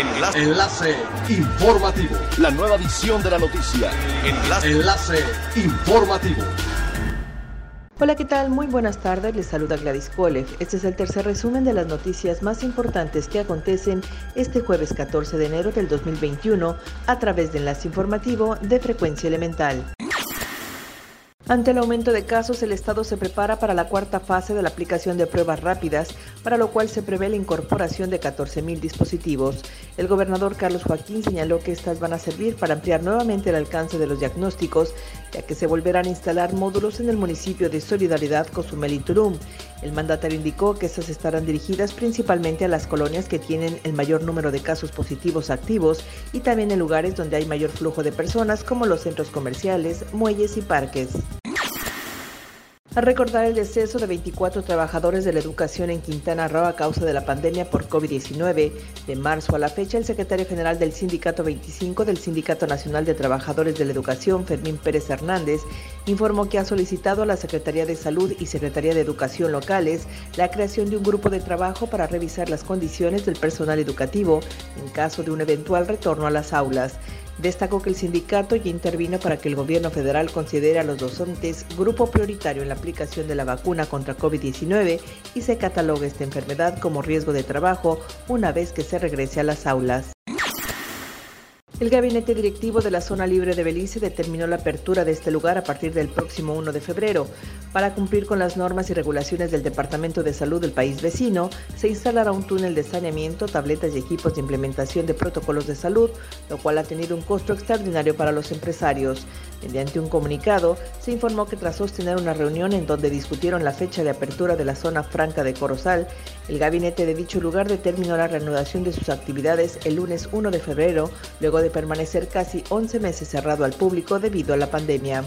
Enlace. Enlace informativo. La nueva edición de la noticia. Enlace. Enlace informativo. Hola, ¿qué tal? Muy buenas tardes. Les saluda Gladys Kolev. Este es el tercer resumen de las noticias más importantes que acontecen este jueves 14 de enero del 2021 a través de Enlace Informativo de Frecuencia Elemental. Ante el aumento de casos, el Estado se prepara para la cuarta fase de la aplicación de pruebas rápidas, para lo cual se prevé la incorporación de 14.000 dispositivos. El gobernador Carlos Joaquín señaló que estas van a servir para ampliar nuevamente el alcance de los diagnósticos, ya que se volverán a instalar módulos en el municipio de Solidaridad, Cozumel y Turum. El mandatario indicó que estas estarán dirigidas principalmente a las colonias que tienen el mayor número de casos positivos activos y también en lugares donde hay mayor flujo de personas como los centros comerciales, muelles y parques. A recordar el deceso de 24 trabajadores de la educación en Quintana Roo a causa de la pandemia por COVID-19, de marzo a la fecha, el secretario general del Sindicato 25 del Sindicato Nacional de Trabajadores de la Educación, Fermín Pérez Hernández, informó que ha solicitado a la Secretaría de Salud y Secretaría de Educación locales la creación de un grupo de trabajo para revisar las condiciones del personal educativo en caso de un eventual retorno a las aulas. Destacó que el sindicato ya intervino para que el gobierno federal considere a los docentes grupo prioritario en la aplicación de la vacuna contra COVID-19 y se catalogue esta enfermedad como riesgo de trabajo una vez que se regrese a las aulas. El gabinete directivo de la zona libre de Belice determinó la apertura de este lugar a partir del próximo 1 de febrero. Para cumplir con las normas y regulaciones del Departamento de Salud del país vecino, se instalará un túnel de saneamiento, tabletas y equipos de implementación de protocolos de salud, lo cual ha tenido un costo extraordinario para los empresarios. Mediante un comunicado, se informó que tras sostener una reunión en donde discutieron la fecha de apertura de la zona franca de Corozal, el gabinete de dicho lugar determinó la reanudación de sus actividades el lunes 1 de febrero, luego de permanecer casi 11 meses cerrado al público debido a la pandemia.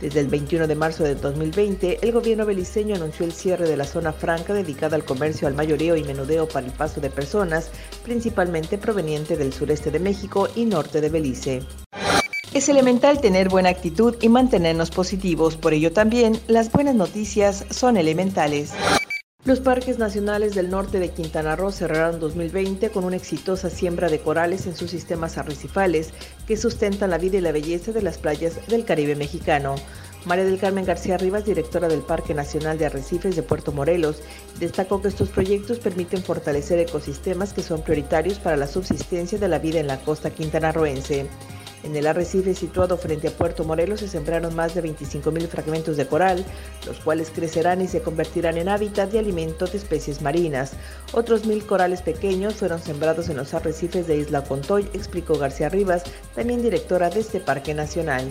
Desde el 21 de marzo de 2020, el gobierno beliceño anunció el cierre de la zona franca dedicada al comercio al mayoreo y menudeo para el paso de personas, principalmente proveniente del sureste de México y norte de Belice. Es elemental tener buena actitud y mantenernos positivos, por ello también las buenas noticias son elementales. Los parques nacionales del norte de Quintana Roo cerraron 2020 con una exitosa siembra de corales en sus sistemas arrecifales que sustentan la vida y la belleza de las playas del Caribe mexicano. María del Carmen García Rivas, directora del Parque Nacional de Arrecifes de Puerto Morelos, destacó que estos proyectos permiten fortalecer ecosistemas que son prioritarios para la subsistencia de la vida en la costa quintanarroense. En el arrecife situado frente a Puerto Morelos se sembraron más de 25.000 fragmentos de coral, los cuales crecerán y se convertirán en hábitat y alimento de especies marinas. Otros mil corales pequeños fueron sembrados en los arrecifes de Isla Contoy, explicó García Rivas, también directora de este parque nacional.